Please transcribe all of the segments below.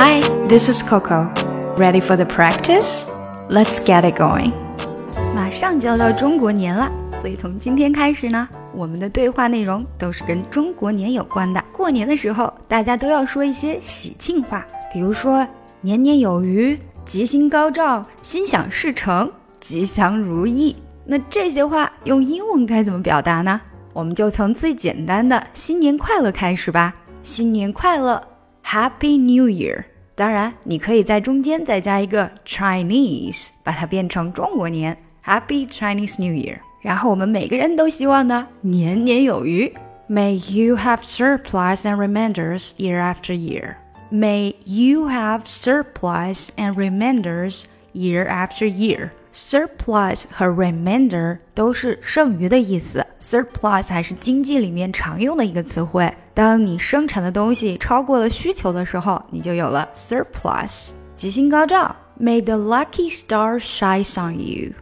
Hi, this is Coco. Ready for the practice? Let's get it going. 马上就要到中国年了，所以从今天开始呢，我们的对话内容都是跟中国年有关的。过年的时候，大家都要说一些喜庆话，比如说年年有余、吉星高照、心想事成、吉祥如意。那这些话用英文该怎么表达呢？我们就从最简单的“新年快乐”开始吧。新年快乐 ，Happy New Year！当然，你可以在中间再加一个 Chinese，把它变成中国年，Happy Chinese New Year。然后我们每个人都希望呢，年年有余，May you have surplus and remainders year after year。May you have surplus and remainders year after year。 Surplus 和 remainder 都是剩余的意思。Surplus 还是经济里面常用的一个词汇。当你生产的东西超过了需求的时候，你就有了 surplus。吉星高照，May the lucky star shines on you。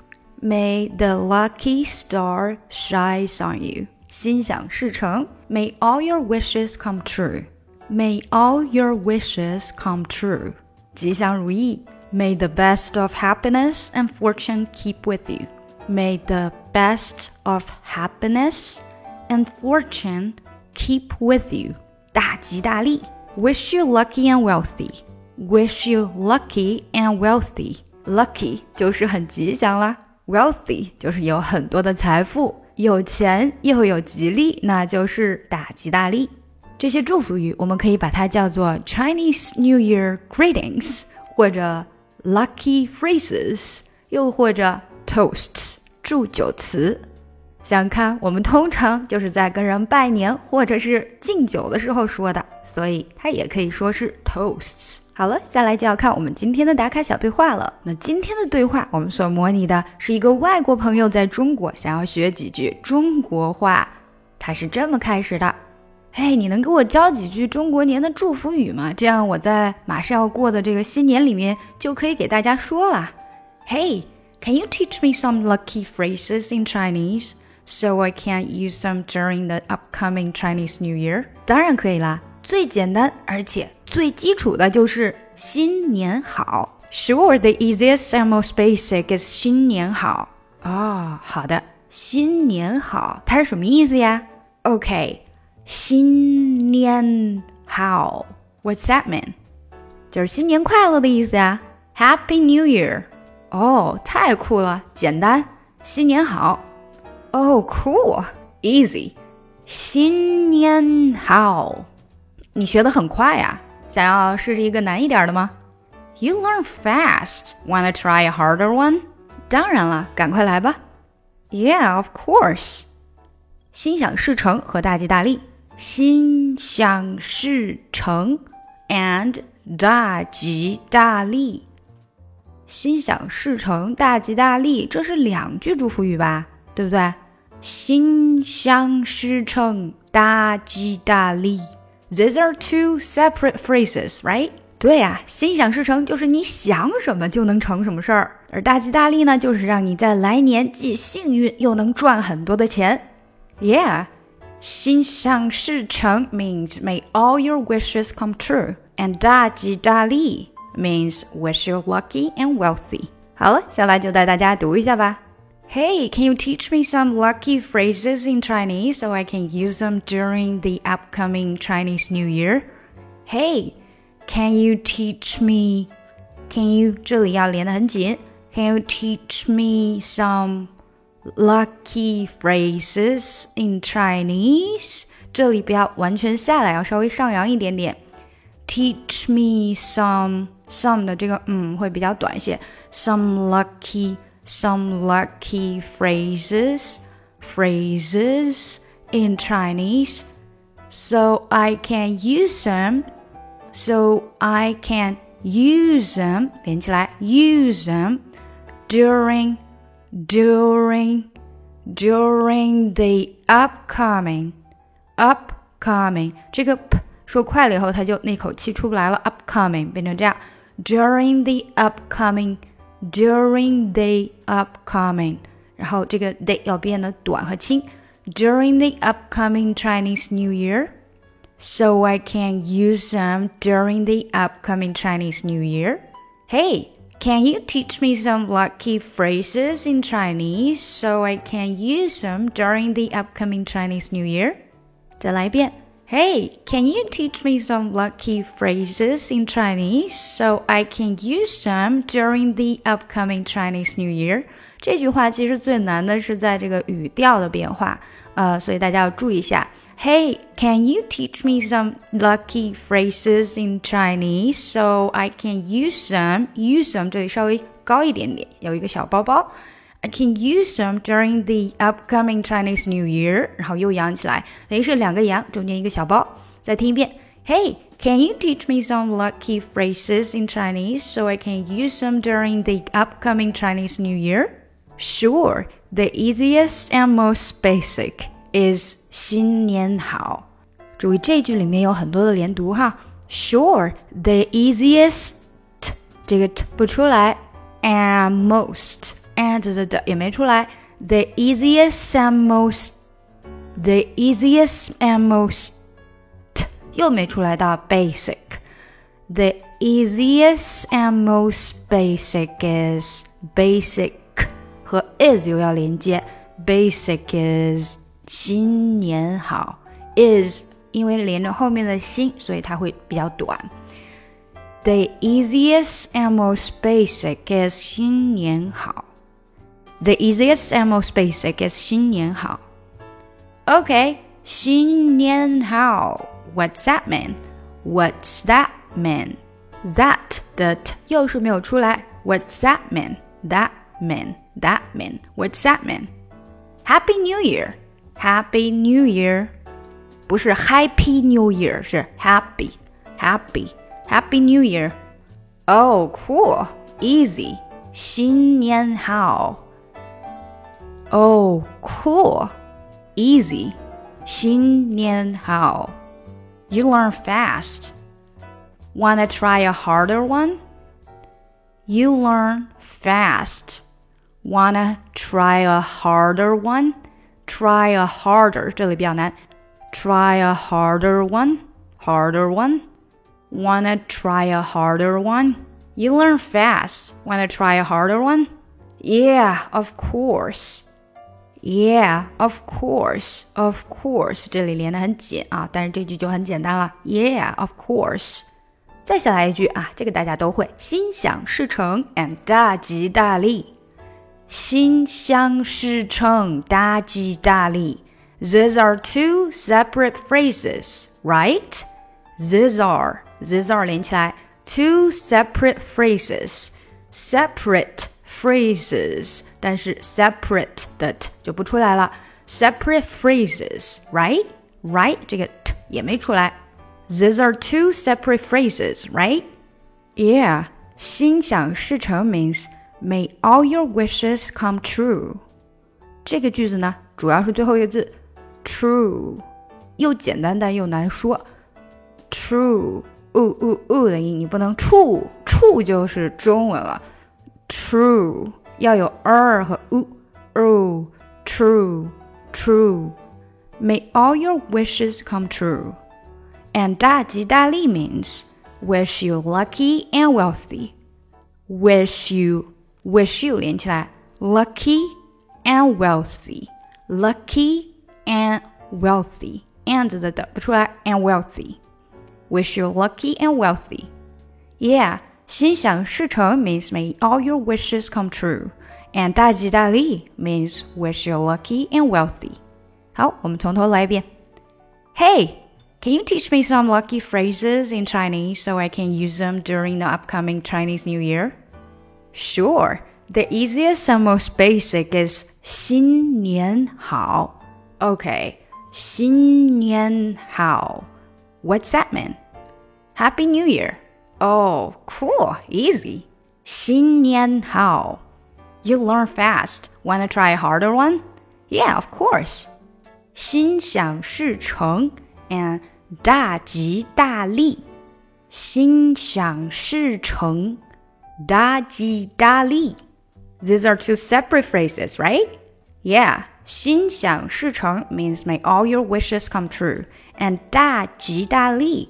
May the lucky star shines on you。心想事成，May all your wishes come true。May all your wishes come true。吉祥如意。May the best of happiness and fortune keep with you. May the best of happiness and fortune keep with you. 大吉大利. Wish you lucky and wealthy. Wish you lucky and wealthy. Lucky 就是很吉祥啦，wealthy 就是有很多的财富，有钱又有吉利，那就是大吉大利。这些祝福语我们可以把它叫做 Chinese New Year greetings，或者 lucky phrases，又或者 toasts 祝酒词。想看，我们通常就是在跟人拜年或者是敬酒的时候说的，所以它也可以说是 toasts。好了，下来就要看我们今天的打卡小对话了。那今天的对话，我们所模拟的是一个外国朋友在中国想要学几句中国话，他是这么开始的。嘿，你能给我教几句中国年的祝福语吗？这样我在马上要过的这个新年里面就可以给大家说了。Hey, can you teach me some lucky phrases in Chinese so I can use them during the upcoming Chinese New Year？当然可以啦，最简单而且最基础的就是新年好。Sure, the easiest and most basic is 新年好。哦，好的，新年好，它是什么意思呀？OK。 新年好，What's that mean？就是新年快乐的意思呀，Happy New Year。哦，太酷了，简单，新年好。哦，cool，easy，新年好。你学的很快呀，想要试试一个难一点的吗？You learn fast. Wanna try a harder one？当然了，赶快来吧。Yeah，of course。心想事成和大吉大利。 心想事成，and 大吉大利。心想事成，大吉大利，这是两句祝福语吧？对不对？心想事成，大吉大利。These are two separate phrases, right？对呀，心想事成就是你想什么就能成什么事儿，而大吉大利呢，就是让你在来年既幸运又能赚很多的钱。Yeah。心想事成 means may all your wishes come true, and 大吉大利 means wish you lucky and wealthy. 好了，下来就带大家读一下吧。Hey, can you teach me some lucky phrases in Chinese so I can use them during the upcoming Chinese New Year? Hey, can you teach me? Can you 这里要连得很紧。Can you teach me some lucky phrases in Chinese。这里不要完全下来，要稍微上扬一点点。Teach me some some 的这个嗯会比较短一些。Some lucky some lucky phrases phrases in Chinese, so I can use them. So I can use them 连起来 use them during during during the upcoming upcoming 这个 p 说快了以后，它就那口气出不来了。upcoming 变成这样，during the upcoming during the upcoming，然后这个 the 要变得短和轻。During the upcoming Chinese New Year, so I can use them during the upcoming Chinese New Year. Hey, can you teach me some lucky phrases in Chinese so I can use them during the upcoming Chinese New Year? 再来一遍。 Hey, can you teach me some lucky phrases in Chinese so I can use them during the upcoming Chinese New Year? 这句话其实最难的是在这个语调的变化，呃，所以大家要注意一下。Hey, can you teach me some lucky phrases in Chinese so I can use them? Use them 这里稍微高一点点，有一个小包包。 I can use them during the upcoming Chinese New Year，然后又扬起来，等于是两个扬，中间一个小包。再听一遍，Hey, can you teach me some lucky phrases in Chinese so I can use them during the upcoming Chinese New Year? Sure. The easiest and most basic is 新年好。注意这句里面有很多的连读哈。Sure, the easiest 这个 t 不出来，and most and 的的也没出来。The easiest and most, the easiest and most 又没出来到 basic。The easiest and most basic is basic 和 is 又要连接。Basic is 新年好，is 因为连着后面的新，所以它会比较短。The easiest and most basic is 新年好。 The easiest and most basic is 新年好。Okay, 新年好。What's that mean? What's that mean? That 的 t 又是没有出来。What's that mean? That mean? That mean? What's that mean? Happy New Year. Happy New Year，不是 Happy New Year，是 Happy Happy Happy New Year。Oh, cool, easy，新年好。 Oh, cool, easy，新年好。You learn fast. Wanna try a harder one? You learn fast. Wanna try a harder one? try a harder，这里比较难。Try a harder one, harder one. Wanna try a harder one? You learn fast. Wanna try a harder one? Yeah, of course. Yeah, of course, of course，这里连得很紧啊，但是这句就很简单了。Yeah, of course。再下来一句啊，这个大家都会，心想事成 and 大吉大利。心想事成，大吉大利。These are two separate phrases, right? These are, these are 连起来，two separate phrases, separate phrases，但是 separate 的 t 就不出来了。Separate phrases, right? Right 这个 t 也没出来。These are two separate phrases, right? Yeah, 心想事成 means May all your wishes come true。这个句子呢，主要是最后一个字 true，又简单但又难说。true，呜呜呜的音，你不能处处就是中文了。 true 要有 er 和 u。哦，true true。May all your wishes come true。And 大吉大利 means wish you lucky and wealthy. Wish you wish you 连起来，lucky and wealthy，lucky and wealthy and 的的不出来，and wealthy。Wish you lucky and wealthy. Yeah, 心想事成 means may all your wishes come true. And 大吉大利 means wish you lucky and wealthy. 好，我们从头来一遍。Hey, can you teach me some lucky phrases in Chinese so I can use them during the upcoming Chinese New Year? Sure. The easiest and most basic is 新年好. Okay, 新年好. What's that mean? Happy New Year. Oh, cool, easy. 新年好. You learn fast. Wanna try a harder one? Yeah, of course. 心想事成 and 大吉大利。心想事成。Da ji da li. These are two separate phrases, right? Yeah. 心想事成 means may all your wishes come true. and 大吉大利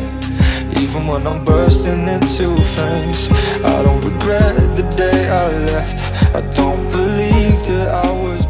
even when I'm bursting into flames. I don't regret the day I left. I don't believe that I was.